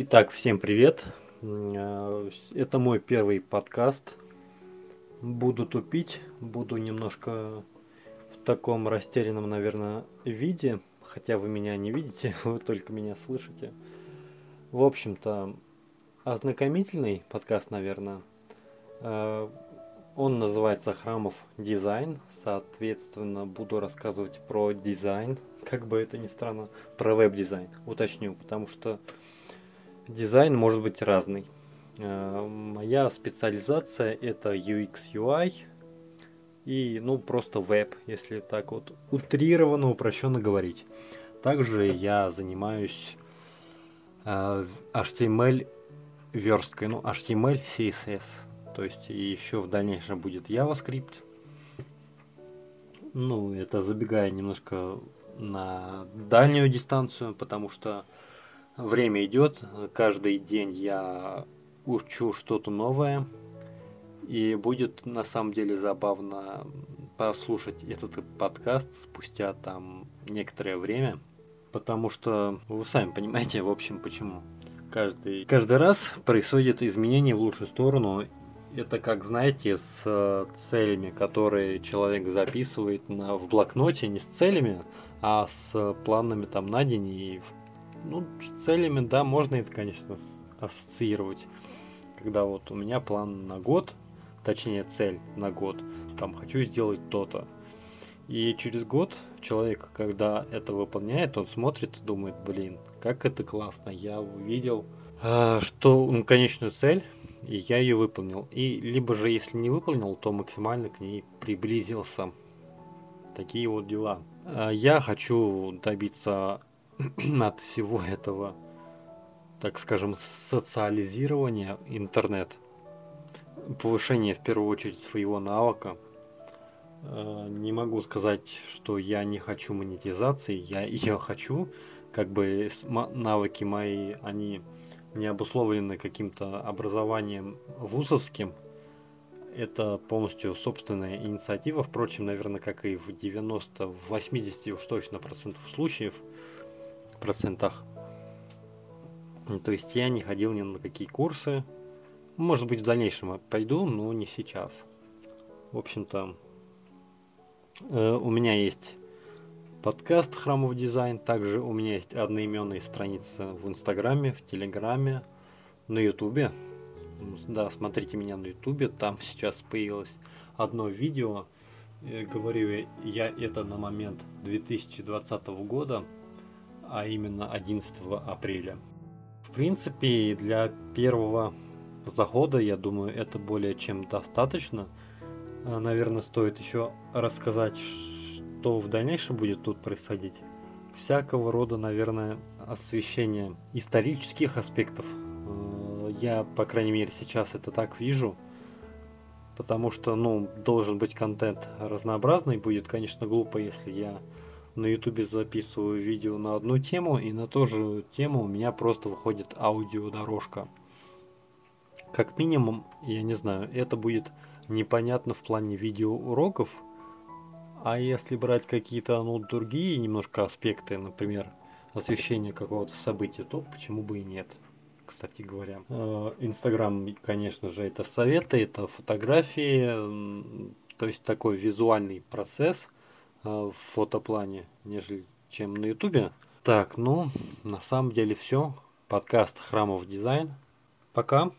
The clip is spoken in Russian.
Итак, всем привет. Э, это мой первый подкаст. Буду тупить, буду немножко в таком растерянном, наверное, виде. Хотя вы меня не видите, вы только меня слышите. В общем-то, ознакомительный подкаст, наверное. Э, он называется «Храмов дизайн». Соответственно, буду рассказывать про дизайн, как бы это ни странно, про веб-дизайн. Уточню, потому что Дизайн может быть разный. Э, моя специализация это UX UI и ну просто веб, если так вот утрированно, упрощенно говорить. Также я занимаюсь э, HTML версткой, ну HTML, CSS, то есть и еще в дальнейшем будет JavaScript. Ну, это забегая немножко на дальнюю дистанцию, потому что Время идет, каждый день я учу что-то новое, и будет на самом деле забавно послушать этот подкаст спустя там некоторое время, потому что вы сами понимаете, в общем, почему. Каждый, каждый раз происходит изменение в лучшую сторону. Это как, знаете, с целями, которые человек записывает на, в блокноте, не с целями, а с планами там на день и ну, с целями, да, можно это, конечно, ассоциировать. Когда вот у меня план на год, точнее цель на год, там хочу сделать то-то. И через год человек, когда это выполняет, он смотрит и думает, блин, как это классно, я увидел, а, что ну, конечную цель, и я ее выполнил. И либо же, если не выполнил, то максимально к ней приблизился. Такие вот дела. А, я хочу добиться от всего этого, так скажем, социализирования интернет, повышение в первую очередь своего навыка. Э, не могу сказать, что я не хочу монетизации, я ее хочу, как бы навыки мои, они не обусловлены каким-то образованием вузовским, это полностью собственная инициатива, впрочем, наверное, как и в 90, в 80 уж точно процентов случаев – процентах. Ну, то есть я не ходил ни на какие курсы. Может быть, в дальнейшем пойду, но не сейчас. В общем-то, э, у меня есть подкаст «Храмов дизайн». Также у меня есть одноименные страницы в Инстаграме, в Телеграме, на Ютубе. Да, смотрите меня на Ютубе. Там сейчас появилось одно видео. Э, говорю я это на момент 2020 года – а именно 11 апреля. В принципе, для первого захода, я думаю, это более чем достаточно. А, наверное, стоит еще рассказать, что в дальнейшем будет тут происходить. Всякого рода, наверное, освещение исторических аспектов. А, я, по крайней мере, сейчас это так вижу. Потому что, ну, должен быть контент разнообразный. Будет, конечно, глупо, если я на ютубе записываю видео на одну тему, и на ту же тему у меня просто выходит аудиодорожка. Как минимум, я не знаю, это будет непонятно в плане видеоуроков, а если брать какие-то ну, другие немножко аспекты, например, освещение какого-то события, то почему бы и нет, кстати говоря. Э, Инстаграм, конечно же, это советы, это фотографии, то есть такой визуальный процесс – в фотоплане, нежели чем на ютубе. Так, ну, на самом деле все. Подкаст Храмов Дизайн. Пока.